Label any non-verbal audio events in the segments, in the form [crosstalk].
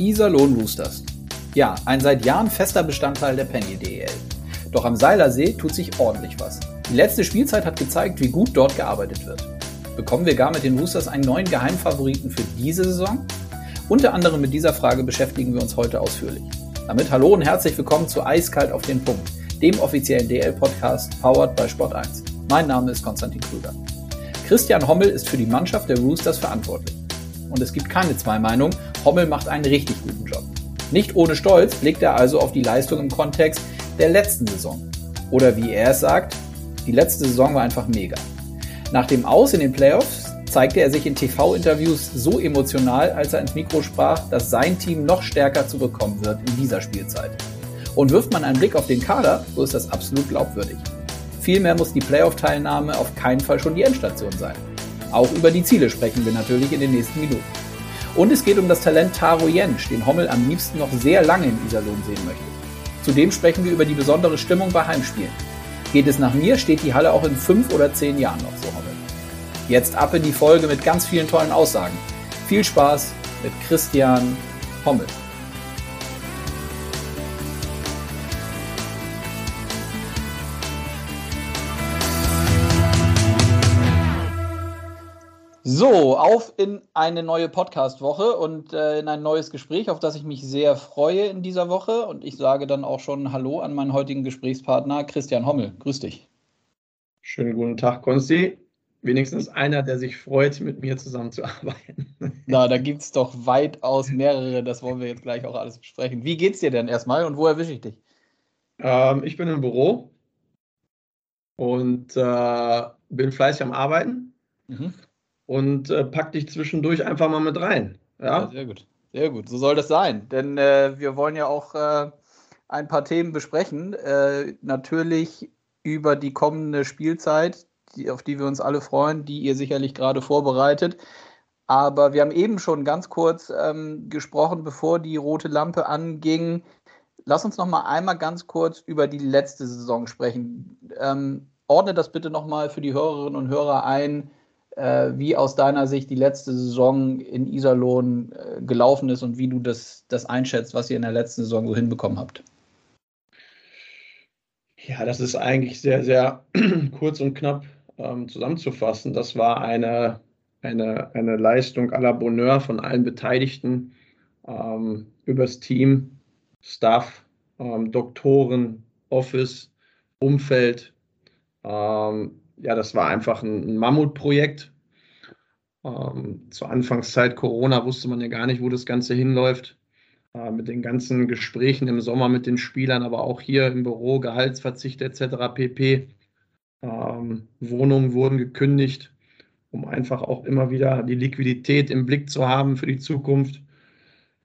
Iserlohn Roosters. Ja, ein seit Jahren fester Bestandteil der Penny DEL. Doch am Seilersee tut sich ordentlich was. Die letzte Spielzeit hat gezeigt, wie gut dort gearbeitet wird. Bekommen wir gar mit den Roosters einen neuen Geheimfavoriten für diese Saison? Unter anderem mit dieser Frage beschäftigen wir uns heute ausführlich. Damit hallo und herzlich willkommen zu Eiskalt auf den Punkt, dem offiziellen DL-Podcast powered by Sport 1. Mein Name ist Konstantin Krüger. Christian Hommel ist für die Mannschaft der Roosters verantwortlich. Und es gibt keine zwei Meinungen, Hommel macht einen richtig guten Job. Nicht ohne Stolz blickt er also auf die Leistung im Kontext der letzten Saison. Oder wie er es sagt, die letzte Saison war einfach mega. Nach dem Aus in den Playoffs zeigte er sich in TV-Interviews so emotional, als er ins Mikro sprach, dass sein Team noch stärker zurückkommen wird in dieser Spielzeit. Und wirft man einen Blick auf den Kader, so ist das absolut glaubwürdig. Vielmehr muss die Playoff-Teilnahme auf keinen Fall schon die Endstation sein. Auch über die Ziele sprechen wir natürlich in den nächsten Minuten. Und es geht um das Talent Taro Jensch, den Hommel am liebsten noch sehr lange in Iserlohn sehen möchte. Zudem sprechen wir über die besondere Stimmung bei Heimspielen. Geht es nach mir, steht die Halle auch in fünf oder zehn Jahren noch so Hommel. Jetzt ab in die Folge mit ganz vielen tollen Aussagen. Viel Spaß mit Christian Hommel. So, auf in eine neue Podcast-Woche und äh, in ein neues Gespräch, auf das ich mich sehr freue in dieser Woche. Und ich sage dann auch schon Hallo an meinen heutigen Gesprächspartner Christian Hommel. Grüß dich. Schönen guten Tag, Konsti. Wenigstens einer, der sich freut, mit mir zusammenzuarbeiten. Na, da gibt es doch weitaus mehrere. Das wollen wir jetzt gleich auch alles besprechen. Wie geht's dir denn erstmal und wo erwische ich dich? Ähm, ich bin im Büro und äh, bin fleißig am Arbeiten. Mhm und äh, pack dich zwischendurch einfach mal mit rein. Ja? ja, sehr gut. Sehr gut, so soll das sein. Denn äh, wir wollen ja auch äh, ein paar Themen besprechen. Äh, natürlich über die kommende Spielzeit, die, auf die wir uns alle freuen, die ihr sicherlich gerade vorbereitet. Aber wir haben eben schon ganz kurz ähm, gesprochen, bevor die rote Lampe anging. Lass uns noch mal einmal ganz kurz über die letzte Saison sprechen. Ähm, ordne das bitte noch mal für die Hörerinnen und Hörer ein äh, wie aus deiner Sicht die letzte Saison in Iserlohn äh, gelaufen ist und wie du das, das einschätzt, was ihr in der letzten Saison so hinbekommen habt. Ja, das ist eigentlich sehr, sehr [clears throat] kurz und knapp ähm, zusammenzufassen. Das war eine, eine, eine Leistung à la Bonheur von allen Beteiligten, ähm, übers Team, Staff, ähm, Doktoren, Office, Umfeld, ähm, ja, das war einfach ein, Mammutprojekt. Ähm, zur Anfangszeit Corona wusste man ja gar nicht, wo das Ganze hinläuft. Äh, mit den ganzen Gesprächen im Sommer mit den Spielern, aber auch hier im Büro, Gehaltsverzicht etc. pp. Ähm, Wohnungen wurden gekündigt, um einfach auch immer wieder die Liquidität im Blick zu haben für die Zukunft.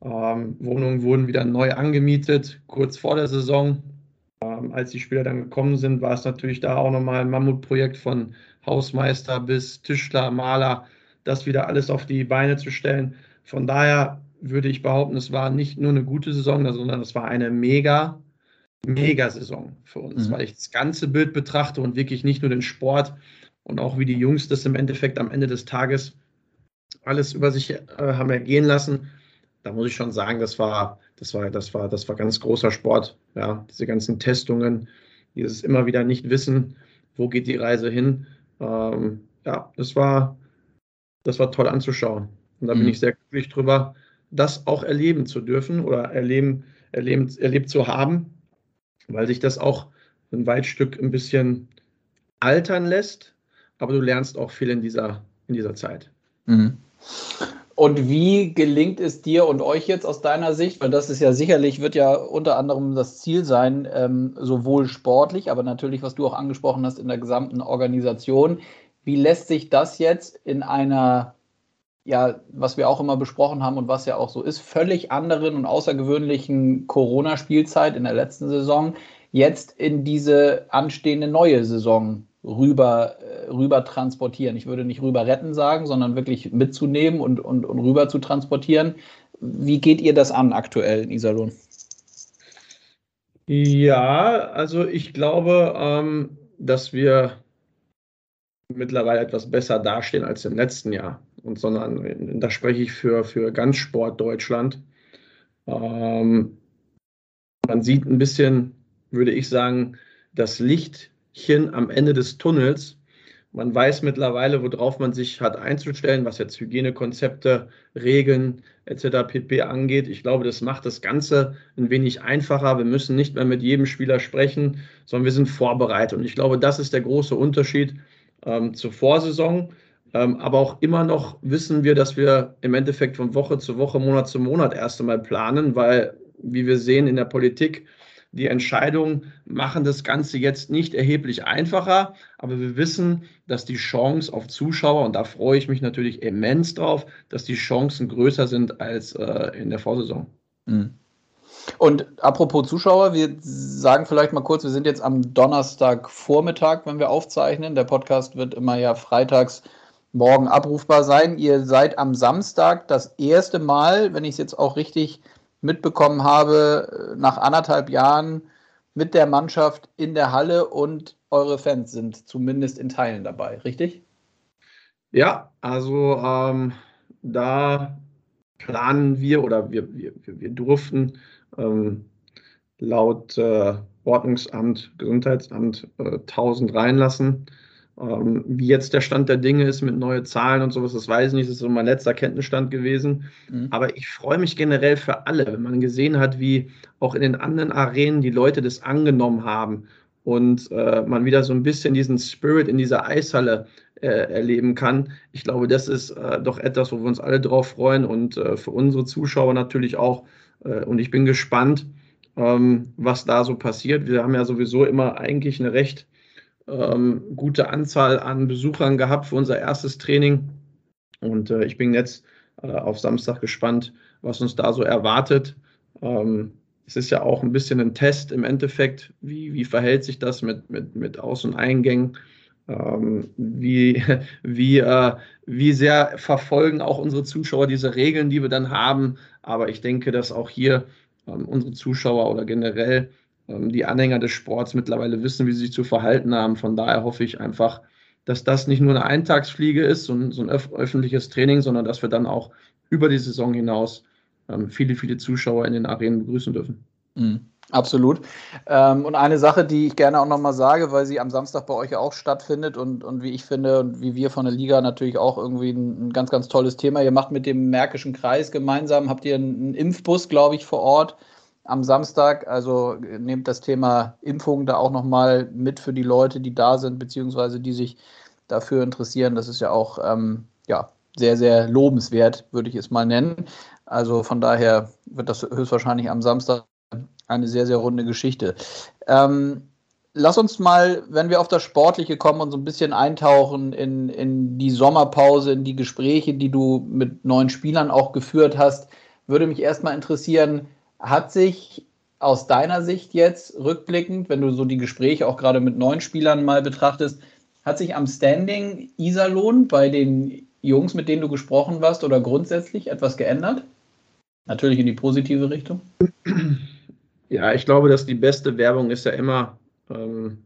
Ähm, Wohnungen wurden wieder neu angemietet, kurz vor der Saison. Ähm, als die Spieler dann gekommen sind, war es natürlich da auch nochmal ein Mammutprojekt von Hausmeister bis Tischler, Maler, das wieder alles auf die Beine zu stellen. Von daher würde ich behaupten, es war nicht nur eine gute Saison, sondern es war eine mega, mega Saison für uns, mhm. weil ich das ganze Bild betrachte und wirklich nicht nur den Sport und auch wie die Jungs das im Endeffekt am Ende des Tages alles über sich äh, haben ergehen lassen. Da muss ich schon sagen, das war das war, das war, das war ganz großer Sport. Ja, diese ganzen Testungen, dieses immer wieder nicht wissen, wo geht die Reise hin. Ähm, ja, das war, das war toll anzuschauen. Und da mhm. bin ich sehr glücklich drüber, das auch erleben zu dürfen oder erleben, erleben, erlebt zu haben, weil sich das auch ein Weitstück ein bisschen altern lässt, aber du lernst auch viel in dieser, in dieser Zeit. Mhm. Und wie gelingt es dir und euch jetzt aus deiner Sicht, weil das ist ja sicherlich, wird ja unter anderem das Ziel sein, ähm, sowohl sportlich, aber natürlich, was du auch angesprochen hast, in der gesamten Organisation. Wie lässt sich das jetzt in einer, ja, was wir auch immer besprochen haben und was ja auch so ist, völlig anderen und außergewöhnlichen Corona-Spielzeit in der letzten Saison jetzt in diese anstehende neue Saison rüber, äh, rüber transportieren. Ich würde nicht rüber retten sagen, sondern wirklich mitzunehmen und, und, und rüber zu transportieren. Wie geht ihr das an aktuell in Iserlohn? Ja, also ich glaube, ähm, dass wir mittlerweile etwas besser dastehen als im letzten Jahr. Und sondern da spreche ich für, für ganz Sport Deutschland. Ähm, man sieht ein bisschen, würde ich sagen, das Lichtchen am Ende des Tunnels. Man weiß mittlerweile, worauf man sich hat einzustellen, was jetzt Hygienekonzepte, Regeln etc. pp. angeht. Ich glaube, das macht das Ganze ein wenig einfacher. Wir müssen nicht mehr mit jedem Spieler sprechen, sondern wir sind vorbereitet. Und ich glaube, das ist der große Unterschied ähm, zur Vorsaison. Ähm, aber auch immer noch wissen wir, dass wir im Endeffekt von Woche zu Woche, Monat zu Monat erst einmal planen, weil, wie wir sehen in der Politik, die Entscheidungen machen das Ganze jetzt nicht erheblich einfacher, aber wir wissen, dass die Chance auf Zuschauer, und da freue ich mich natürlich immens drauf, dass die Chancen größer sind als äh, in der Vorsaison. Mhm. Und apropos Zuschauer, wir sagen vielleicht mal kurz, wir sind jetzt am Donnerstagvormittag, wenn wir aufzeichnen. Der Podcast wird immer ja freitags morgen abrufbar sein. Ihr seid am Samstag das erste Mal, wenn ich es jetzt auch richtig mitbekommen habe, äh, nach anderthalb Jahren mit der Mannschaft in der Halle und eure Fans sind zumindest in Teilen dabei, richtig? Ja, also ähm, da planen wir oder wir, wir, wir durften ähm, laut äh, Ordnungsamt, Gesundheitsamt äh, 1000 reinlassen. Ähm, wie jetzt der Stand der Dinge ist mit neuen Zahlen und sowas, das weiß ich nicht. Das ist so mein letzter Kenntnisstand gewesen. Mhm. Aber ich freue mich generell für alle, wenn man gesehen hat, wie auch in den anderen Arenen die Leute das angenommen haben und äh, man wieder so ein bisschen diesen Spirit in dieser Eishalle äh, erleben kann. Ich glaube, das ist äh, doch etwas, wo wir uns alle drauf freuen und äh, für unsere Zuschauer natürlich auch. Äh, und ich bin gespannt, ähm, was da so passiert. Wir haben ja sowieso immer eigentlich eine recht ähm, gute Anzahl an Besuchern gehabt für unser erstes Training. Und äh, ich bin jetzt äh, auf Samstag gespannt, was uns da so erwartet. Ähm, es ist ja auch ein bisschen ein Test im Endeffekt. Wie, wie verhält sich das mit, mit, mit Aus- und Eingängen? Ähm, wie, [laughs] wie, äh, wie sehr verfolgen auch unsere Zuschauer diese Regeln, die wir dann haben? Aber ich denke, dass auch hier ähm, unsere Zuschauer oder generell die Anhänger des Sports mittlerweile wissen, wie sie sich zu verhalten haben. Von daher hoffe ich einfach, dass das nicht nur eine Eintagsfliege ist, so ein, so ein öf öffentliches Training, sondern dass wir dann auch über die Saison hinaus ähm, viele, viele Zuschauer in den Arenen begrüßen dürfen. Mhm. Absolut. Ähm, und eine Sache, die ich gerne auch nochmal sage, weil sie am Samstag bei euch auch stattfindet und, und wie ich finde und wie wir von der Liga natürlich auch irgendwie ein, ein ganz, ganz tolles Thema. Ihr macht mit dem Märkischen Kreis gemeinsam, habt ihr einen Impfbus, glaube ich, vor Ort am Samstag. Also nehmt das Thema Impfung da auch nochmal mit für die Leute, die da sind, beziehungsweise die sich dafür interessieren. Das ist ja auch ähm, ja, sehr, sehr lobenswert, würde ich es mal nennen. Also von daher wird das höchstwahrscheinlich am Samstag eine sehr, sehr runde Geschichte. Ähm, lass uns mal, wenn wir auf das Sportliche kommen und so ein bisschen eintauchen in, in die Sommerpause, in die Gespräche, die du mit neuen Spielern auch geführt hast, würde mich erstmal interessieren, hat sich aus deiner Sicht jetzt rückblickend, wenn du so die Gespräche auch gerade mit neuen Spielern mal betrachtest, hat sich am Standing Iserlohn bei den Jungs, mit denen du gesprochen hast, oder grundsätzlich etwas geändert? Natürlich in die positive Richtung. Ja, ich glaube, dass die beste Werbung ist ja immer ähm,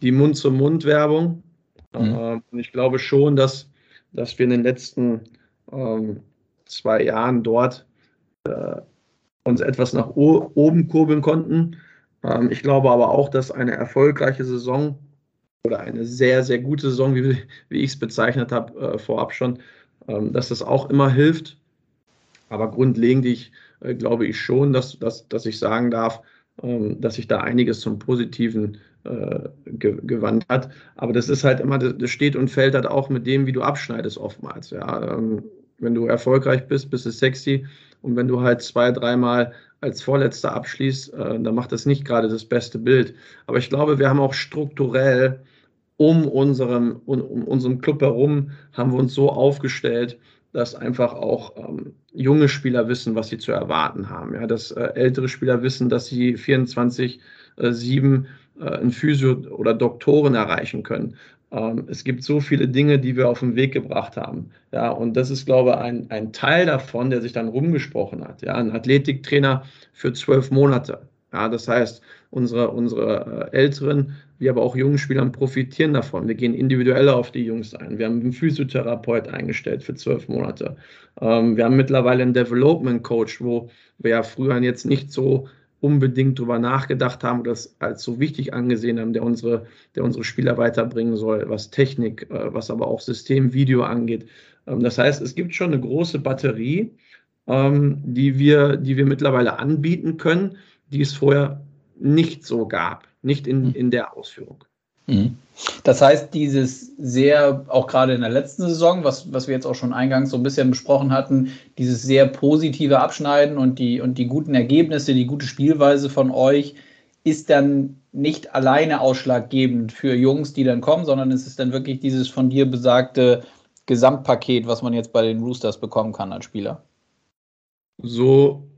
die Mund-zu-Mund-Werbung. Mhm. Ähm, und ich glaube schon, dass, dass wir in den letzten ähm, zwei Jahren dort äh, uns etwas nach oben kurbeln konnten. Ähm, ich glaube aber auch, dass eine erfolgreiche Saison oder eine sehr, sehr gute Saison, wie, wie ich es bezeichnet habe, äh, vorab schon, ähm, dass das auch immer hilft. Aber grundlegend ich, äh, glaube ich schon, dass, dass, dass ich sagen darf, ähm, dass sich da einiges zum Positiven äh, ge gewandt hat. Aber das ist halt immer, das steht und fällt halt auch mit dem, wie du abschneidest oftmals. Ja. Wenn du erfolgreich bist, bist du sexy. Und wenn du halt zwei, dreimal als Vorletzter abschließt, äh, dann macht das nicht gerade das beste Bild. Aber ich glaube, wir haben auch strukturell um, unserem, um, um unserem Club herum, haben wir uns so aufgestellt, dass einfach auch ähm, junge Spieler wissen, was sie zu erwarten haben. Ja, dass äh, ältere Spieler wissen, dass sie 24, äh, 7 äh, einen Physio oder Doktoren erreichen können. Ähm, es gibt so viele Dinge, die wir auf den Weg gebracht haben. Ja, und das ist, glaube ich, ein, ein Teil davon, der sich dann rumgesprochen hat. Ja, ein Athletiktrainer für zwölf Monate. Ja, das heißt, unsere, unsere äh, Älteren, wie aber auch jungen Spielern profitieren davon. Wir gehen individuell auf die Jungs ein. Wir haben einen Physiotherapeut eingestellt für zwölf Monate. Ähm, wir haben mittlerweile einen Development Coach, wo wir ja früher jetzt nicht so unbedingt darüber nachgedacht haben oder das als so wichtig angesehen haben, der unsere, der unsere Spieler weiterbringen soll, was Technik, äh, was aber auch System, Video angeht. Ähm, das heißt, es gibt schon eine große Batterie, ähm, die, wir, die wir mittlerweile anbieten können, die es vorher nicht so gab, nicht in, hm. in der Ausführung. Mhm. Das heißt, dieses sehr, auch gerade in der letzten Saison, was, was wir jetzt auch schon eingangs so ein bisschen besprochen hatten, dieses sehr positive Abschneiden und die, und die guten Ergebnisse, die gute Spielweise von euch, ist dann nicht alleine ausschlaggebend für Jungs, die dann kommen, sondern es ist dann wirklich dieses von dir besagte Gesamtpaket, was man jetzt bei den Roosters bekommen kann als Spieler. So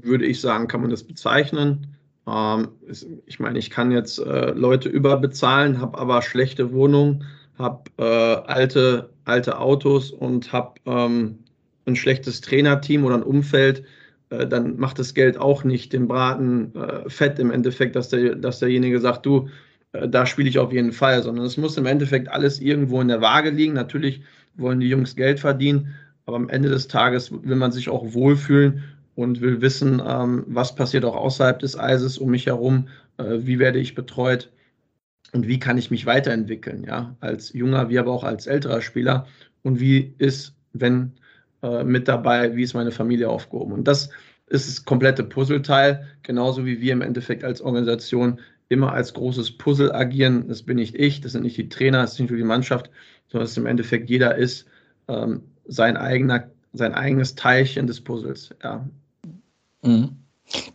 würde ich sagen, kann man das bezeichnen. Ähm, ich meine, ich kann jetzt äh, Leute überbezahlen, habe aber schlechte Wohnungen, habe äh, alte, alte Autos und habe ähm, ein schlechtes Trainerteam oder ein Umfeld, äh, dann macht das Geld auch nicht den Braten äh, fett im Endeffekt, dass, der, dass derjenige sagt, du, äh, da spiele ich auf jeden Fall, sondern es muss im Endeffekt alles irgendwo in der Waage liegen. Natürlich wollen die Jungs Geld verdienen, aber am Ende des Tages will man sich auch wohlfühlen und will wissen, ähm, was passiert auch außerhalb des Eises um mich herum, äh, wie werde ich betreut und wie kann ich mich weiterentwickeln, ja, als junger wie aber auch als älterer Spieler und wie ist, wenn äh, mit dabei, wie ist meine Familie aufgehoben. Und das ist das komplette Puzzleteil, genauso wie wir im Endeffekt als Organisation immer als großes Puzzle agieren. Das bin nicht ich, das sind nicht die Trainer, das ist nicht nur die Mannschaft, sondern dass im Endeffekt jeder ist ähm, sein eigener, sein eigenes Teilchen des Puzzles. Ja. Mhm.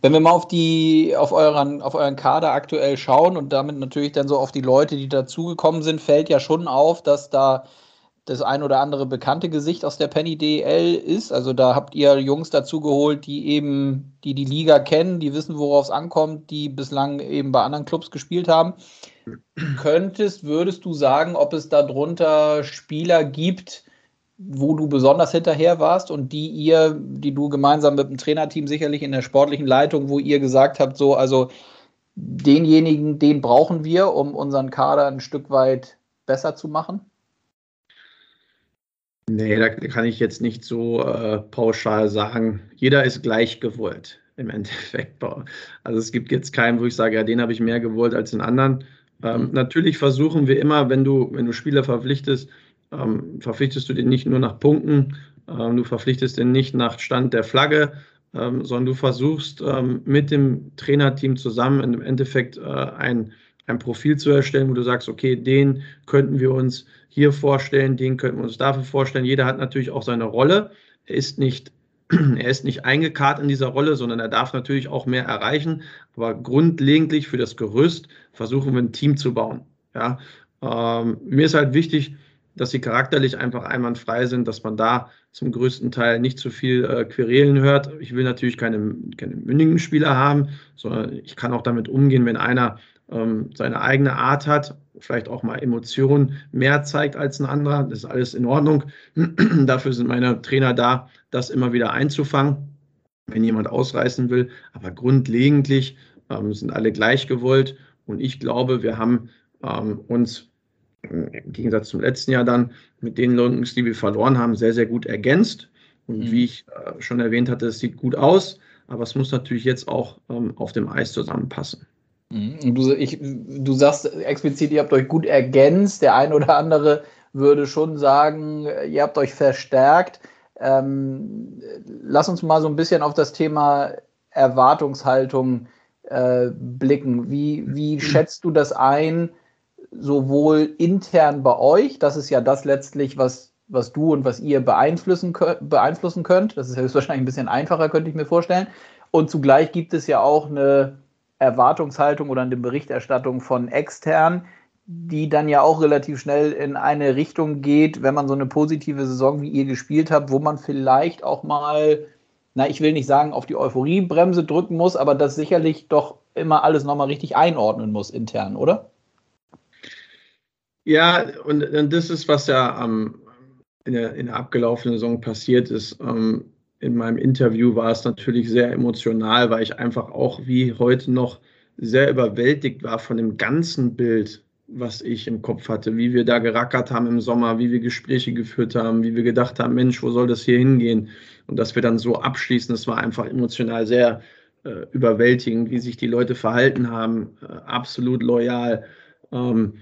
Wenn wir mal auf die, auf euren, auf euren Kader aktuell schauen und damit natürlich dann so auf die Leute, die dazugekommen sind, fällt ja schon auf, dass da das ein oder andere bekannte Gesicht aus der Penny DL ist. Also da habt ihr Jungs dazugeholt, die eben, die die Liga kennen, die wissen, worauf es ankommt, die bislang eben bei anderen Clubs gespielt haben. Könntest, würdest du sagen, ob es darunter Spieler gibt, wo du besonders hinterher warst und die ihr, die du gemeinsam mit dem Trainerteam sicherlich in der sportlichen Leitung, wo ihr gesagt habt, so, also denjenigen, den brauchen wir, um unseren Kader ein Stück weit besser zu machen? Nee, da kann ich jetzt nicht so äh, pauschal sagen. Jeder ist gleich gewollt im [laughs] Endeffekt. Also es gibt jetzt keinen, wo ich sage, ja, den habe ich mehr gewollt als den anderen. Ähm, mhm. Natürlich versuchen wir immer, wenn du, wenn du Spieler verpflichtest, ähm, verpflichtest du den nicht nur nach Punkten, ähm, du verpflichtest den nicht nach Stand der Flagge, ähm, sondern du versuchst ähm, mit dem Trainerteam zusammen im Endeffekt äh, ein, ein Profil zu erstellen, wo du sagst, okay, den könnten wir uns hier vorstellen, den könnten wir uns dafür vorstellen. Jeder hat natürlich auch seine Rolle. Er ist nicht [clears throat] er ist nicht eingekarrt in dieser Rolle, sondern er darf natürlich auch mehr erreichen. Aber grundlegend für das Gerüst versuchen wir ein Team zu bauen. Ja, ähm, mir ist halt wichtig, dass sie charakterlich einfach einwandfrei sind, dass man da zum größten Teil nicht zu viel äh, Querelen hört. Ich will natürlich keine, keine mündigen Spieler haben, sondern ich kann auch damit umgehen, wenn einer ähm, seine eigene Art hat, vielleicht auch mal Emotionen mehr zeigt als ein anderer. Das ist alles in Ordnung. [clears throat] Dafür sind meine Trainer da, das immer wieder einzufangen, wenn jemand ausreißen will. Aber grundlegend ähm, sind alle gleich gewollt. Und ich glaube, wir haben ähm, uns im Gegensatz zum letzten Jahr dann mit den Longs, die wir verloren haben, sehr, sehr gut ergänzt. Und mhm. wie ich äh, schon erwähnt hatte, es sieht gut aus, aber es muss natürlich jetzt auch ähm, auf dem Eis zusammenpassen. Mhm. Du, ich, du sagst explizit, ihr habt euch gut ergänzt. Der ein oder andere würde schon sagen, ihr habt euch verstärkt. Ähm, lass uns mal so ein bisschen auf das Thema Erwartungshaltung äh, blicken. Wie, wie [clears throat] schätzt du das ein? Sowohl intern bei euch, das ist ja das letztlich, was, was du und was ihr beeinflussen, beeinflussen könnt. Das ist höchstwahrscheinlich ein bisschen einfacher, könnte ich mir vorstellen. Und zugleich gibt es ja auch eine Erwartungshaltung oder eine Berichterstattung von extern, die dann ja auch relativ schnell in eine Richtung geht, wenn man so eine positive Saison wie ihr gespielt habt, wo man vielleicht auch mal, na, ich will nicht sagen, auf die Euphoriebremse drücken muss, aber das sicherlich doch immer alles nochmal richtig einordnen muss intern, oder? Ja, und, und das ist, was ja ähm, in, der, in der abgelaufenen Saison passiert ist. Ähm, in meinem Interview war es natürlich sehr emotional, weil ich einfach auch wie heute noch sehr überwältigt war von dem ganzen Bild, was ich im Kopf hatte, wie wir da gerackert haben im Sommer, wie wir Gespräche geführt haben, wie wir gedacht haben, Mensch, wo soll das hier hingehen? Und dass wir dann so abschließen, das war einfach emotional sehr äh, überwältigend, wie sich die Leute verhalten haben, äh, absolut loyal. Ähm,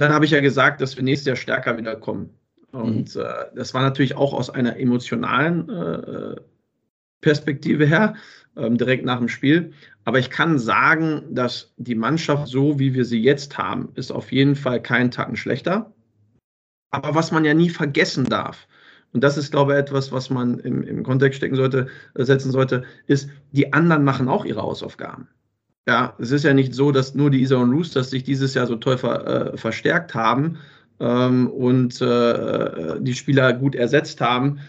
dann habe ich ja gesagt, dass wir nächstes Jahr stärker wiederkommen. Und mhm. äh, das war natürlich auch aus einer emotionalen äh, Perspektive her, ähm, direkt nach dem Spiel. Aber ich kann sagen, dass die Mannschaft, so wie wir sie jetzt haben, ist auf jeden Fall keinen Tacken schlechter. Aber was man ja nie vergessen darf, und das ist, glaube ich, etwas, was man im, im Kontext stecken sollte, äh, setzen sollte, ist, die anderen machen auch ihre Hausaufgaben. Ja, es ist ja nicht so, dass nur die Isa und Roosters sich dieses Jahr so toll ver, äh, verstärkt haben ähm, und äh, die Spieler gut ersetzt haben,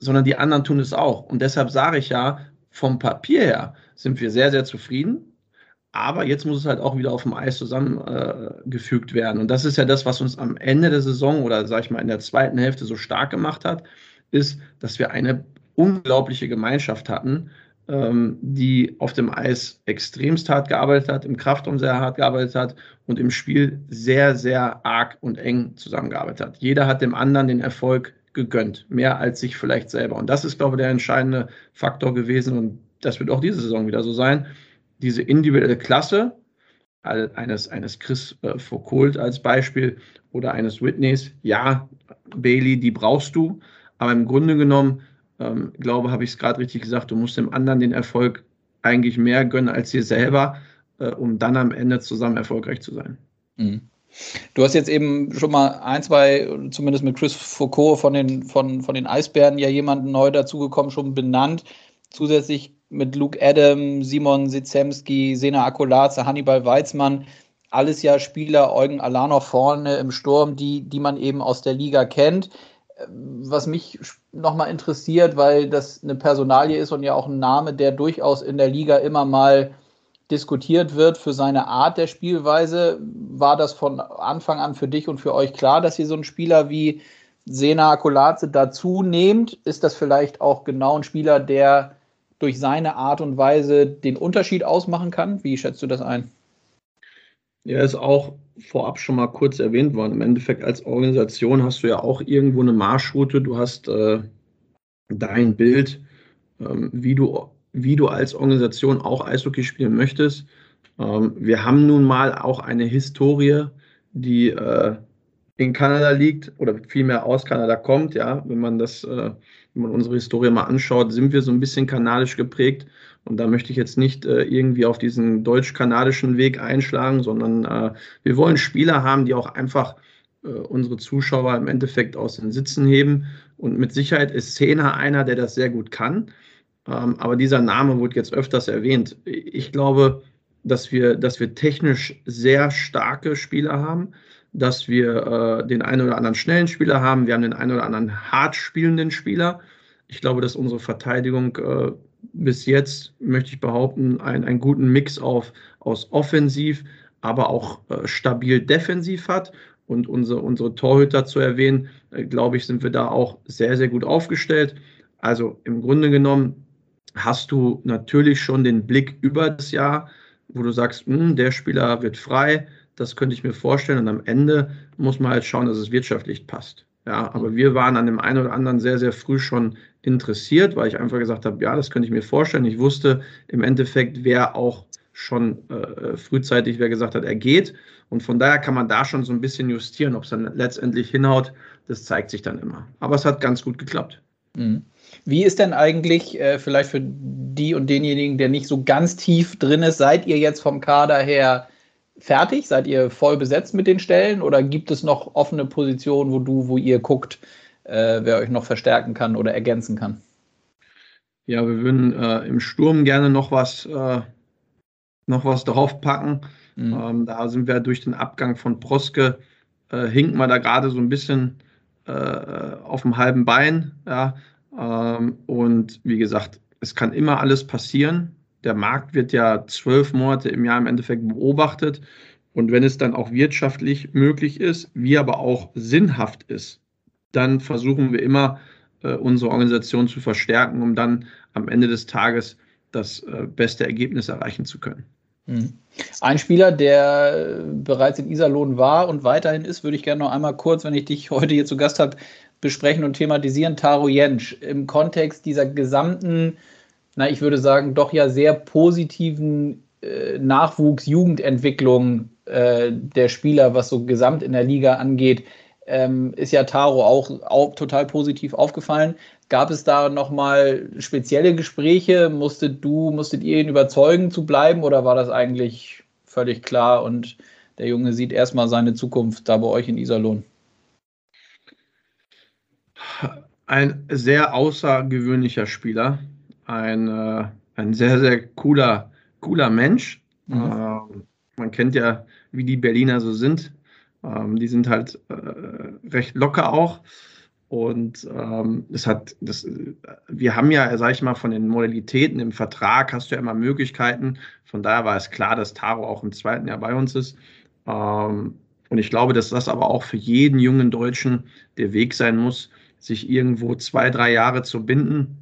sondern die anderen tun es auch. Und deshalb sage ich ja, vom Papier her sind wir sehr, sehr zufrieden. Aber jetzt muss es halt auch wieder auf dem Eis zusammengefügt äh, werden. Und das ist ja das, was uns am Ende der Saison oder sag ich mal in der zweiten Hälfte so stark gemacht hat, ist, dass wir eine unglaubliche Gemeinschaft hatten, ähm, die auf dem Eis extremst hart gearbeitet hat, im Kraftraum sehr hart gearbeitet hat und im Spiel sehr, sehr arg und eng zusammengearbeitet hat. Jeder hat dem anderen den Erfolg gegönnt, mehr als sich vielleicht selber. Und das ist, glaube ich, der entscheidende Faktor gewesen und das wird auch diese Saison wieder so sein. Diese individuelle Klasse eines, eines Chris äh, Foucault als Beispiel oder eines Whitneys, ja, Bailey, die brauchst du, aber im Grunde genommen, ähm, glaube, habe ich es gerade richtig gesagt, du musst dem anderen den Erfolg eigentlich mehr gönnen als dir selber, äh, um dann am Ende zusammen erfolgreich zu sein. Mhm. Du hast jetzt eben schon mal ein, zwei, zumindest mit Chris Foucault von den, von, von den Eisbären ja jemanden neu dazugekommen, schon benannt. Zusätzlich mit Luke Adam, Simon Sitzemski, Sena Akolaze, Hannibal Weizmann, alles ja Spieler, Eugen Alanov vorne im Sturm, die, die man eben aus der Liga kennt. Was mich nochmal interessiert, weil das eine Personalie ist und ja auch ein Name, der durchaus in der Liga immer mal diskutiert wird für seine Art der Spielweise. War das von Anfang an für dich und für euch klar, dass ihr so einen Spieler wie Sena Akolaze dazu nehmt? Ist das vielleicht auch genau ein Spieler, der durch seine Art und Weise den Unterschied ausmachen kann? Wie schätzt du das ein? Ja, ist auch vorab schon mal kurz erwähnt worden. Im Endeffekt als Organisation hast du ja auch irgendwo eine Marschroute. Du hast äh, dein Bild, ähm, wie du wie du als Organisation auch Eishockey spielen möchtest. Ähm, wir haben nun mal auch eine Historie, die äh, in Kanada liegt oder vielmehr aus Kanada kommt. Ja, wenn man das, äh, wenn man unsere Historie mal anschaut, sind wir so ein bisschen kanadisch geprägt. Und da möchte ich jetzt nicht äh, irgendwie auf diesen deutsch-kanadischen Weg einschlagen, sondern äh, wir wollen Spieler haben, die auch einfach äh, unsere Zuschauer im Endeffekt aus den Sitzen heben. Und mit Sicherheit ist Szene einer, der das sehr gut kann. Ähm, aber dieser Name wurde jetzt öfters erwähnt. Ich glaube, dass wir, dass wir technisch sehr starke Spieler haben, dass wir äh, den einen oder anderen schnellen Spieler haben, wir haben den einen oder anderen hart spielenden Spieler. Ich glaube, dass unsere Verteidigung äh, bis jetzt, möchte ich behaupten, ein, einen guten Mix auf, aus offensiv, aber auch äh, stabil defensiv hat. Und unsere, unsere Torhüter zu erwähnen, äh, glaube ich, sind wir da auch sehr, sehr gut aufgestellt. Also im Grunde genommen hast du natürlich schon den Blick über das Jahr, wo du sagst, hm, der Spieler wird frei, das könnte ich mir vorstellen. Und am Ende muss man halt schauen, dass es wirtschaftlich passt. Ja, aber wir waren an dem einen oder anderen sehr, sehr früh schon interessiert, weil ich einfach gesagt habe, ja, das könnte ich mir vorstellen. Ich wusste im Endeffekt, wer auch schon äh, frühzeitig, wer gesagt hat, er geht. Und von daher kann man da schon so ein bisschen justieren, ob es dann letztendlich hinhaut. Das zeigt sich dann immer. Aber es hat ganz gut geklappt. Mhm. Wie ist denn eigentlich, äh, vielleicht für die und denjenigen, der nicht so ganz tief drin ist, seid ihr jetzt vom Kader her fertig? Seid ihr voll besetzt mit den Stellen oder gibt es noch offene Positionen, wo du, wo ihr guckt, äh, wer euch noch verstärken kann oder ergänzen kann? Ja, wir würden äh, im Sturm gerne noch was, äh, noch was draufpacken. Mhm. Ähm, da sind wir durch den Abgang von Proske, äh, hinken wir da gerade so ein bisschen äh, auf dem halben Bein. Ja. Ähm, und wie gesagt, es kann immer alles passieren. Der Markt wird ja zwölf Monate im Jahr im Endeffekt beobachtet. Und wenn es dann auch wirtschaftlich möglich ist, wie aber auch sinnhaft ist, dann versuchen wir immer äh, unsere Organisation zu verstärken, um dann am Ende des Tages das äh, beste Ergebnis erreichen zu können. Mhm. Ein Spieler, der bereits in Iserlohn war und weiterhin ist, würde ich gerne noch einmal kurz, wenn ich dich [laughs] heute hier zu Gast habe, besprechen und thematisieren. Taro Jentsch im Kontext dieser gesamten, na, ich würde sagen, doch ja sehr positiven äh, Nachwuchs-Jugendentwicklung äh, der Spieler, was so gesamt in der Liga angeht, ähm, ist ja Taro auch, auch total positiv aufgefallen. Gab es da nochmal spezielle Gespräche? Musstet du, musstet ihr ihn überzeugen zu bleiben oder war das eigentlich völlig klar und der Junge sieht erstmal seine Zukunft da bei euch in Iserlohn? Ein sehr außergewöhnlicher Spieler, ein, äh, ein sehr, sehr cooler, cooler Mensch. Mhm. Äh, man kennt ja, wie die Berliner so sind. Ähm, die sind halt äh, recht locker auch. Und ähm, es hat, das, wir haben ja, sag ich mal, von den Modalitäten im Vertrag hast du ja immer Möglichkeiten. Von daher war es klar, dass Taro auch im zweiten Jahr bei uns ist. Ähm, und ich glaube, dass das aber auch für jeden jungen Deutschen der Weg sein muss, sich irgendwo zwei, drei Jahre zu binden.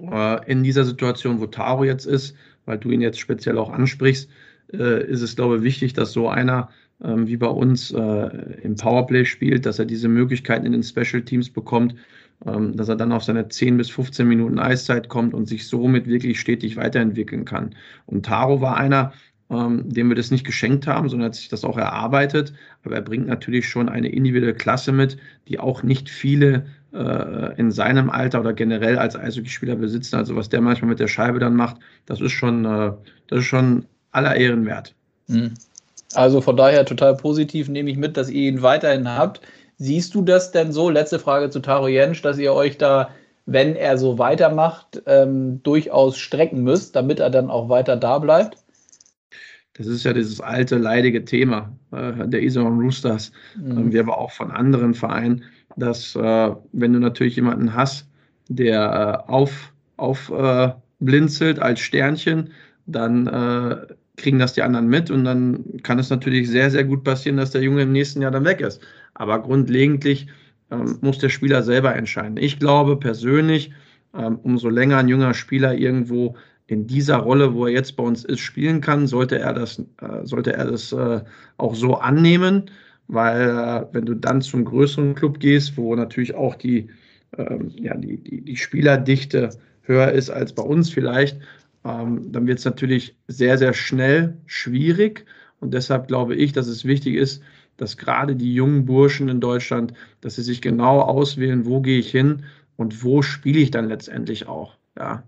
Äh, in dieser Situation, wo Taro jetzt ist, weil du ihn jetzt speziell auch ansprichst, äh, ist es, glaube ich, wichtig, dass so einer ähm, wie bei uns äh, im Powerplay spielt, dass er diese Möglichkeiten in den Special Teams bekommt, ähm, dass er dann auf seine 10 bis 15 Minuten Eiszeit kommt und sich somit wirklich stetig weiterentwickeln kann. Und Taro war einer, ähm, dem wir das nicht geschenkt haben, sondern hat sich das auch erarbeitet. Aber er bringt natürlich schon eine individuelle Klasse mit, die auch nicht viele in seinem Alter oder generell als Eishockeyspieler besitzen. Also was der manchmal mit der Scheibe dann macht, das ist schon, äh, das ist schon aller Ehren wert. Mhm. Also von daher total positiv nehme ich mit, dass ihr ihn weiterhin habt. Siehst du das denn so? Letzte Frage zu Taro Jensch, dass ihr euch da, wenn er so weitermacht, ähm, durchaus strecken müsst, damit er dann auch weiter da bleibt? Das ist ja dieses alte, leidige Thema äh, der Iserlohn Roosters. Mhm. wir aber auch von anderen Vereinen, dass äh, wenn du natürlich jemanden hast, der äh, auf, auf äh, als Sternchen, dann äh, kriegen das die anderen mit und dann kann es natürlich sehr, sehr gut passieren, dass der Junge im nächsten Jahr dann weg ist. Aber grundlegentlich ähm, muss der Spieler selber entscheiden. Ich glaube persönlich, ähm, umso länger ein junger Spieler irgendwo in dieser Rolle, wo er jetzt bei uns ist, spielen kann, sollte er das, äh, sollte er das äh, auch so annehmen, weil äh, wenn du dann zum größeren Club gehst, wo natürlich auch die, ähm, ja, die, die, die Spielerdichte höher ist als bei uns vielleicht, ähm, dann wird es natürlich sehr, sehr schnell schwierig. Und deshalb glaube ich, dass es wichtig ist, dass gerade die jungen Burschen in Deutschland, dass sie sich genau auswählen, wo gehe ich hin und wo spiele ich dann letztendlich auch. Ja.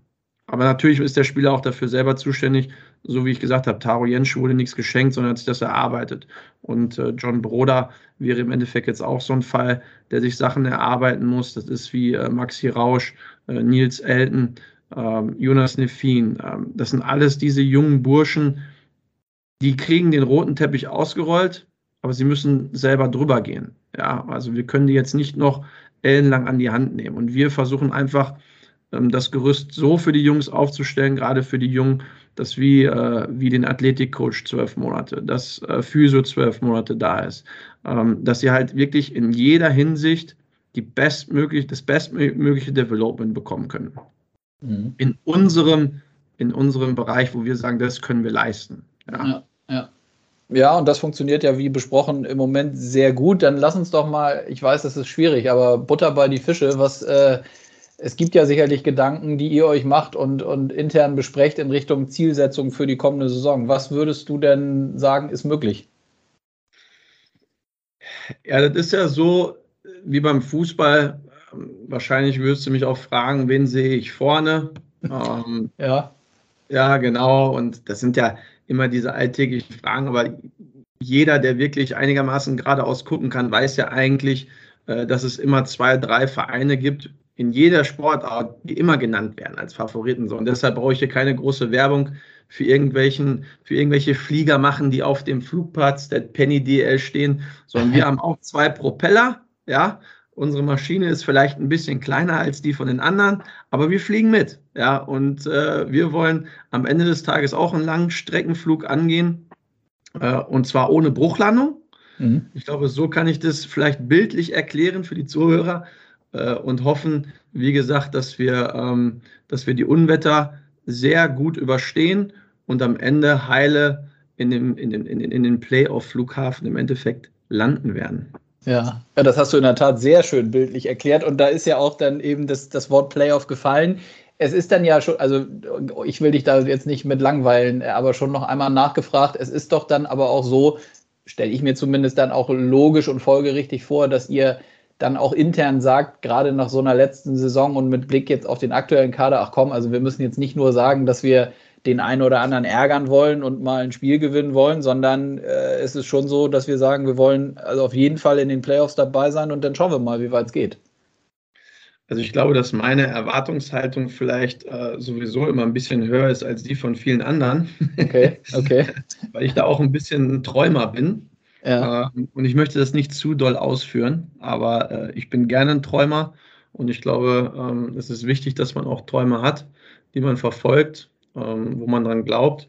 Aber natürlich ist der Spieler auch dafür selber zuständig. So wie ich gesagt habe, Taro Jensch wurde nichts geschenkt, sondern hat sich das erarbeitet. Und äh, John Broder wäre im Endeffekt jetzt auch so ein Fall, der sich Sachen erarbeiten muss. Das ist wie äh, Maxi Rausch, äh, Nils Elton ähm, Jonas Nefin. Ähm, das sind alles diese jungen Burschen, die kriegen den roten Teppich ausgerollt, aber sie müssen selber drüber gehen. Ja, also wir können die jetzt nicht noch ellenlang an die Hand nehmen. Und wir versuchen einfach, ähm, das Gerüst so für die Jungs aufzustellen, gerade für die Jungen, dass wie, äh, wie den Athletikcoach zwölf Monate, dass äh, Physio zwölf Monate da ist, ähm, dass sie halt wirklich in jeder Hinsicht die bestmöglich, das bestmögliche Development bekommen können mhm. in, unserem, in unserem Bereich, wo wir sagen, das können wir leisten. Ja. ja, ja. Ja, und das funktioniert ja wie besprochen im Moment sehr gut. Dann lass uns doch mal, ich weiß, das ist schwierig, aber Butter bei die Fische, was äh, es gibt ja sicherlich Gedanken, die ihr euch macht und, und intern besprecht in Richtung Zielsetzung für die kommende Saison. Was würdest du denn sagen, ist möglich? Ja, das ist ja so wie beim Fußball wahrscheinlich würdest du mich auch fragen, wen sehe ich vorne? [laughs] ähm, ja. Ja, genau. Und das sind ja immer diese alltäglichen Fragen, aber jeder, der wirklich einigermaßen geradeaus gucken kann, weiß ja eigentlich, äh, dass es immer zwei, drei Vereine gibt in jeder Sportart, die immer genannt werden als Favoriten. So. Und deshalb brauche ich hier keine große Werbung für irgendwelchen, für irgendwelche Flieger machen, die auf dem Flugplatz der Penny DL stehen, sondern wir [laughs] haben auch zwei Propeller, ja, Unsere Maschine ist vielleicht ein bisschen kleiner als die von den anderen, aber wir fliegen mit. Ja, und äh, wir wollen am Ende des Tages auch einen langen Streckenflug angehen äh, und zwar ohne Bruchlandung. Mhm. Ich glaube, so kann ich das vielleicht bildlich erklären für die Zuhörer. Äh, und hoffen, wie gesagt, dass wir, ähm, dass wir die Unwetter sehr gut überstehen und am Ende heile in, dem, in, den, in, den, in den Playoff-Flughafen im Endeffekt landen werden. Ja. ja, das hast du in der Tat sehr schön bildlich erklärt. Und da ist ja auch dann eben das, das Wort Playoff gefallen. Es ist dann ja schon, also ich will dich da jetzt nicht mit langweilen, aber schon noch einmal nachgefragt. Es ist doch dann aber auch so, stelle ich mir zumindest dann auch logisch und folgerichtig vor, dass ihr dann auch intern sagt, gerade nach so einer letzten Saison und mit Blick jetzt auf den aktuellen Kader, ach komm, also wir müssen jetzt nicht nur sagen, dass wir den einen oder anderen ärgern wollen und mal ein Spiel gewinnen wollen, sondern äh, es ist schon so, dass wir sagen, wir wollen also auf jeden Fall in den Playoffs dabei sein und dann schauen wir mal, wie weit es geht. Also ich glaube, dass meine Erwartungshaltung vielleicht äh, sowieso immer ein bisschen höher ist als die von vielen anderen. Okay, okay. [laughs] Weil ich da auch ein bisschen ein Träumer bin. Ja. Äh, und ich möchte das nicht zu doll ausführen, aber äh, ich bin gerne ein Träumer und ich glaube, ähm, es ist wichtig, dass man auch Träume hat, die man verfolgt, ähm, wo man dran glaubt.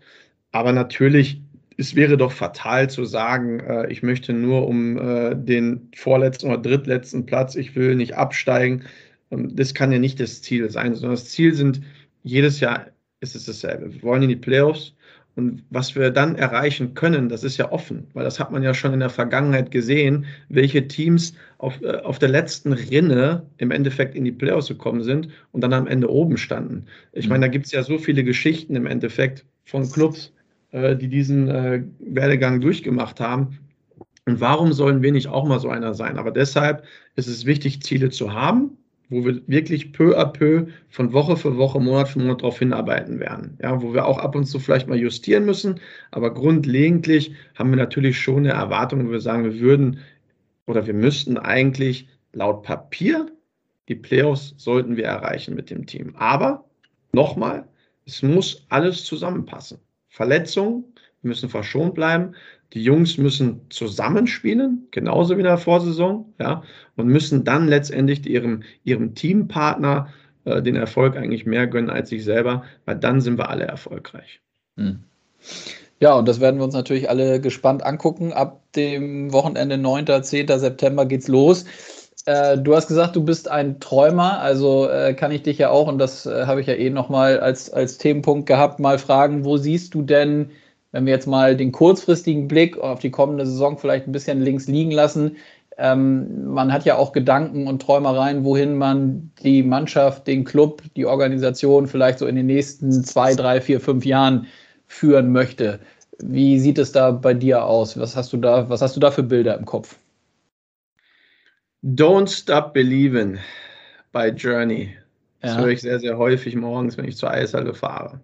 Aber natürlich es wäre doch fatal zu sagen, äh, ich möchte nur um äh, den vorletzten oder drittletzten Platz, ich will nicht absteigen. Ähm, das kann ja nicht das Ziel sein, sondern das Ziel sind, jedes Jahr ist es dasselbe. Wir wollen in die Playoffs und was wir dann erreichen können, das ist ja offen, weil das hat man ja schon in der Vergangenheit gesehen, welche Teams auf, äh, auf der letzten Rinne im Endeffekt in die Playoffs gekommen sind und dann am Ende oben standen. Ich meine, da gibt es ja so viele Geschichten im Endeffekt von Clubs, äh, die diesen äh, Werdegang durchgemacht haben. Und warum sollen wir nicht auch mal so einer sein? Aber deshalb ist es wichtig, Ziele zu haben wo wir wirklich peu à peu von Woche für Woche, Monat für Monat darauf hinarbeiten werden. Ja, wo wir auch ab und zu vielleicht mal justieren müssen, aber grundlegentlich haben wir natürlich schon eine Erwartung, wo wir sagen, wir würden oder wir müssten eigentlich laut Papier die Playoffs sollten wir erreichen mit dem Team. Aber nochmal, es muss alles zusammenpassen. Verletzungen müssen verschont bleiben. Die Jungs müssen zusammenspielen, genauso wie in der Vorsaison, ja, und müssen dann letztendlich ihrem, ihrem Teampartner äh, den Erfolg eigentlich mehr gönnen als sich selber, weil dann sind wir alle erfolgreich. Hm. Ja, und das werden wir uns natürlich alle gespannt angucken. Ab dem Wochenende 9. 10. September geht's los. Äh, du hast gesagt, du bist ein Träumer, also äh, kann ich dich ja auch, und das äh, habe ich ja eh nochmal als, als Themenpunkt gehabt, mal fragen, wo siehst du denn wenn wir jetzt mal den kurzfristigen Blick auf die kommende Saison vielleicht ein bisschen links liegen lassen, ähm, man hat ja auch Gedanken und Träumereien, wohin man die Mannschaft, den Club, die Organisation vielleicht so in den nächsten zwei, drei, vier, fünf Jahren führen möchte. Wie sieht es da bei dir aus? Was hast du da, was hast du da für Bilder im Kopf? Don't Stop Believing bei Journey. Das ja. höre ich sehr, sehr häufig morgens, wenn ich zur Eishalle fahre.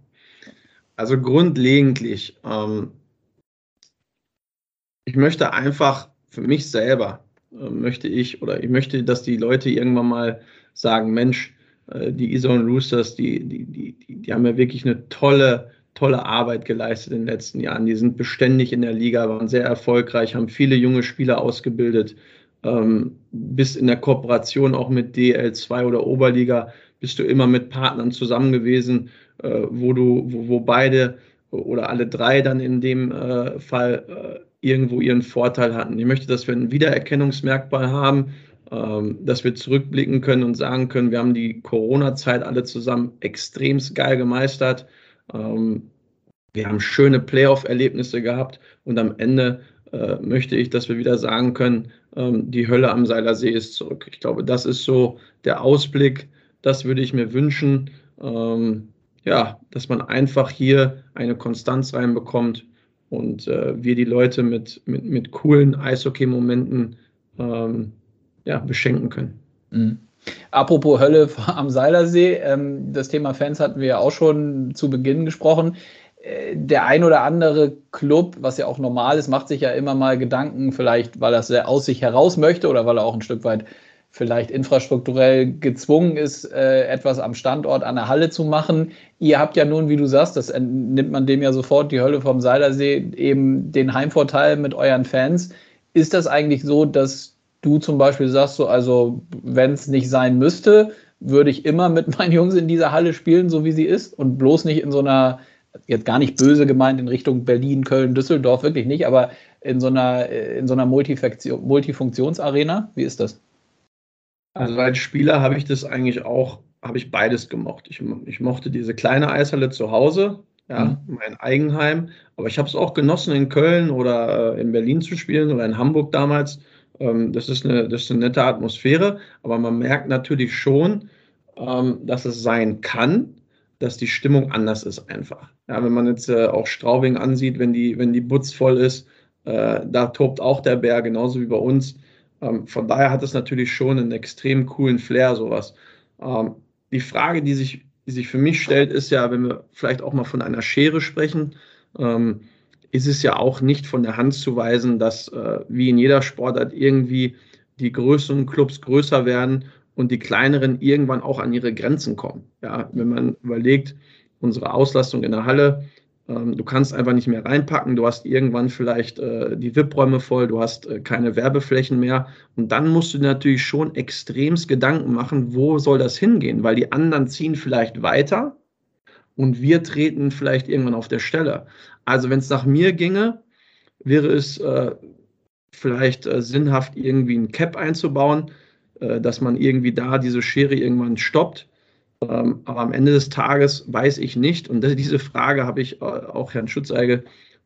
Also grundlegentlich, ähm, ich möchte einfach für mich selber, äh, möchte ich oder ich möchte, dass die Leute irgendwann mal sagen, Mensch, äh, die Iso Roosters, die, die, die, die haben ja wirklich eine tolle, tolle Arbeit geleistet in den letzten Jahren. Die sind beständig in der Liga, waren sehr erfolgreich, haben viele junge Spieler ausgebildet. Ähm, bis in der Kooperation auch mit DL2 oder Oberliga bist du immer mit Partnern zusammen gewesen, äh, wo du, wo, wo beide oder alle drei dann in dem äh, Fall äh, irgendwo ihren Vorteil hatten. Ich möchte, dass wir ein Wiedererkennungsmerkmal haben, ähm, dass wir zurückblicken können und sagen können, wir haben die Corona-Zeit alle zusammen extremst geil gemeistert. Ähm, wir haben schöne Playoff-Erlebnisse gehabt und am Ende äh, möchte ich, dass wir wieder sagen können, ähm, die Hölle am Seilersee ist zurück. Ich glaube, das ist so der Ausblick. Das würde ich mir wünschen. Ähm, ja, dass man einfach hier eine Konstanz reinbekommt und äh, wir die Leute mit, mit, mit coolen Eishockey-Momenten ähm, ja, beschenken können. Mhm. Apropos Hölle [laughs] am Seilersee, ähm, das Thema Fans hatten wir ja auch schon zu Beginn gesprochen. Äh, der ein oder andere Club, was ja auch normal ist, macht sich ja immer mal Gedanken, vielleicht weil er es aus sich heraus möchte oder weil er auch ein Stück weit vielleicht infrastrukturell gezwungen ist, äh, etwas am Standort an der Halle zu machen. Ihr habt ja nun, wie du sagst, das nimmt man dem ja sofort die Hölle vom Seilersee, eben den Heimvorteil mit euren Fans. Ist das eigentlich so, dass du zum Beispiel sagst, so, also wenn es nicht sein müsste, würde ich immer mit meinen Jungs in dieser Halle spielen, so wie sie ist und bloß nicht in so einer, jetzt gar nicht böse gemeint in Richtung Berlin, Köln, Düsseldorf, wirklich nicht, aber in so einer, in so einer Multifunktionsarena? Wie ist das? Also als Spieler habe ich das eigentlich auch, habe ich beides gemocht. Ich, ich mochte diese kleine Eishalle zu Hause, ja, mhm. mein Eigenheim, aber ich habe es auch genossen, in Köln oder äh, in Berlin zu spielen oder in Hamburg damals. Ähm, das, ist eine, das ist eine nette Atmosphäre, aber man merkt natürlich schon, ähm, dass es sein kann, dass die Stimmung anders ist einfach. Ja, wenn man jetzt äh, auch Straubing ansieht, wenn die, wenn die Butz voll ist, äh, da tobt auch der Bär, genauso wie bei uns. Ähm, von daher hat es natürlich schon einen extrem coolen Flair, sowas. Ähm, die Frage, die sich, die sich für mich stellt, ist ja, wenn wir vielleicht auch mal von einer Schere sprechen, ähm, ist es ja auch nicht von der Hand zu weisen, dass äh, wie in jeder Sportart irgendwie die größeren Clubs größer werden und die kleineren irgendwann auch an ihre Grenzen kommen. Ja, wenn man überlegt, unsere Auslastung in der Halle, ähm, du kannst einfach nicht mehr reinpacken, du hast irgendwann vielleicht äh, die VIP-Räume voll, du hast äh, keine Werbeflächen mehr und dann musst du natürlich schon extremst Gedanken machen, wo soll das hingehen, weil die anderen ziehen vielleicht weiter und wir treten vielleicht irgendwann auf der Stelle. Also wenn es nach mir ginge, wäre es äh, vielleicht äh, sinnhaft, irgendwie ein Cap einzubauen, dass man irgendwie da diese Schere irgendwann stoppt. Ähm, aber am Ende des Tages weiß ich nicht, und diese Frage habe ich äh, auch Herrn Schutzeige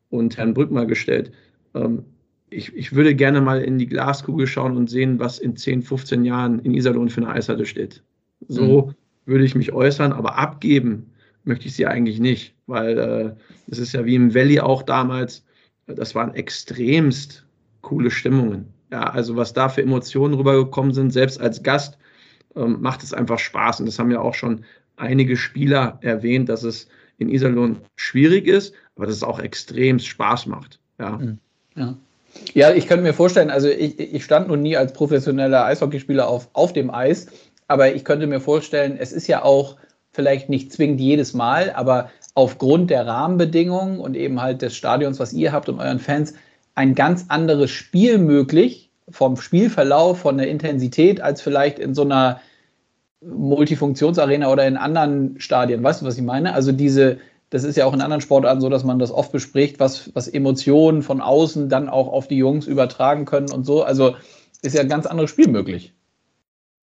und Herrn Brück mal gestellt. Ähm, ich, ich würde gerne mal in die Glaskugel schauen und sehen, was in 10, 15 Jahren in Iserlohn für eine Eishalle steht. So mhm. würde ich mich äußern, aber abgeben möchte ich sie eigentlich nicht, weil äh, es ist ja wie im Valley auch damals, das waren extremst coole Stimmungen. Ja, also was da für Emotionen rübergekommen sind, selbst als Gast, ähm, macht es einfach Spaß. Und das haben ja auch schon einige Spieler erwähnt, dass es in Iserlohn schwierig ist, aber dass es auch extrem Spaß macht. Ja. Mhm. ja. Ja, ich könnte mir vorstellen, also ich, ich stand nun nie als professioneller Eishockeyspieler auf, auf dem Eis, aber ich könnte mir vorstellen, es ist ja auch vielleicht nicht zwingend jedes Mal, aber aufgrund der Rahmenbedingungen und eben halt des Stadions, was ihr habt und euren Fans, ein ganz anderes Spiel möglich, vom Spielverlauf, von der Intensität, als vielleicht in so einer Multifunktionsarena oder in anderen Stadien. Weißt du, was ich meine? Also diese, das ist ja auch in anderen Sportarten so, dass man das oft bespricht, was, was Emotionen von außen dann auch auf die Jungs übertragen können und so. Also ist ja ein ganz anderes Spiel möglich.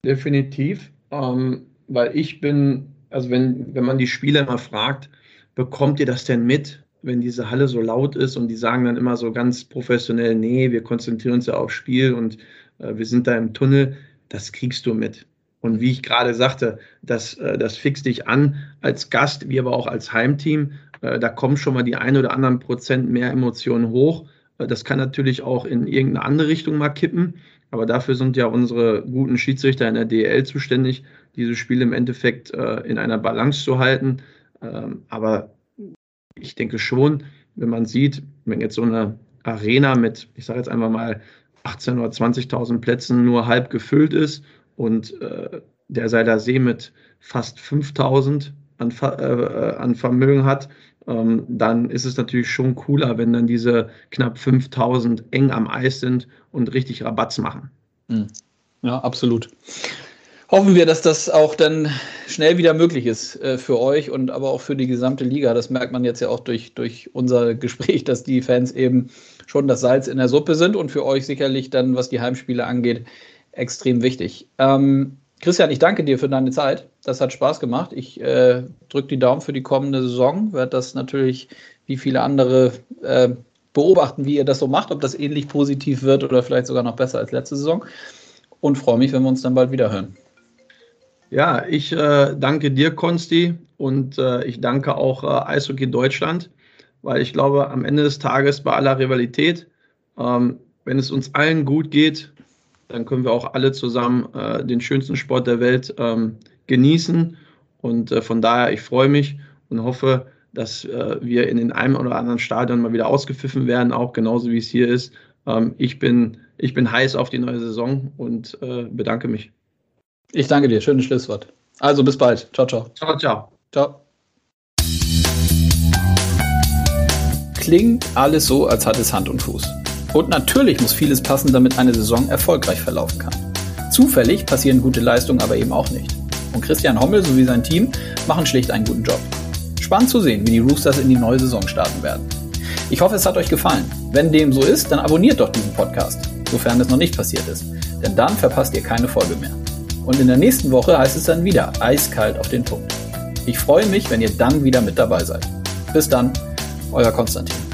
Definitiv, ähm, weil ich bin, also wenn, wenn man die Spieler mal fragt, bekommt ihr das denn mit? Wenn diese Halle so laut ist und die sagen dann immer so ganz professionell, nee, wir konzentrieren uns ja aufs Spiel und äh, wir sind da im Tunnel, das kriegst du mit. Und wie ich gerade sagte, das, äh, das fixt dich an als Gast, wie aber auch als Heimteam. Äh, da kommen schon mal die ein oder anderen Prozent mehr Emotionen hoch. Äh, das kann natürlich auch in irgendeine andere Richtung mal kippen. Aber dafür sind ja unsere guten Schiedsrichter in der DL zuständig, diese Spiele im Endeffekt äh, in einer Balance zu halten. Ähm, aber ich denke schon, wenn man sieht, wenn jetzt so eine Arena mit, ich sage jetzt einfach mal, 18.000 oder 20.000 Plätzen nur halb gefüllt ist und äh, der Seiler See mit fast 5.000 an, äh, an Vermögen hat, ähm, dann ist es natürlich schon cooler, wenn dann diese knapp 5.000 eng am Eis sind und richtig Rabatz machen. Hm. Ja, absolut hoffen wir, dass das auch dann schnell wieder möglich ist äh, für euch und aber auch für die gesamte Liga. Das merkt man jetzt ja auch durch, durch unser [laughs] Gespräch, dass die Fans eben schon das Salz in der Suppe sind und für euch sicherlich dann, was die Heimspiele angeht, extrem wichtig. Ähm, Christian, ich danke dir für deine Zeit. Das hat Spaß gemacht. Ich äh, drücke die Daumen für die kommende Saison. Werde das natürlich wie viele andere äh, beobachten, wie ihr das so macht, ob das ähnlich positiv wird oder vielleicht sogar noch besser als letzte Saison. Und freue mich, wenn wir uns dann bald wieder hören. Ja, ich äh, danke dir, Konsti, und äh, ich danke auch äh, Eishockey Deutschland, weil ich glaube, am Ende des Tages bei aller Rivalität, ähm, wenn es uns allen gut geht, dann können wir auch alle zusammen äh, den schönsten Sport der Welt ähm, genießen. Und äh, von daher, ich freue mich und hoffe, dass äh, wir in den einem oder anderen Stadion mal wieder ausgepfiffen werden, auch genauso wie es hier ist. Ähm, ich, bin, ich bin heiß auf die neue Saison und bedanke mich. Ich danke dir. Schönes Schlusswort. Also bis bald. Ciao, ciao. Ciao, ciao. Ciao. Klingt alles so, als hat es Hand und Fuß. Und natürlich muss vieles passen, damit eine Saison erfolgreich verlaufen kann. Zufällig passieren gute Leistungen aber eben auch nicht. Und Christian Hommel sowie sein Team machen schlicht einen guten Job. Spannend zu sehen, wie die Roosters in die neue Saison starten werden. Ich hoffe, es hat euch gefallen. Wenn dem so ist, dann abonniert doch diesen Podcast, sofern es noch nicht passiert ist. Denn dann verpasst ihr keine Folge mehr. Und in der nächsten Woche heißt es dann wieder eiskalt auf den Punkt. Ich freue mich, wenn ihr dann wieder mit dabei seid. Bis dann, euer Konstantin.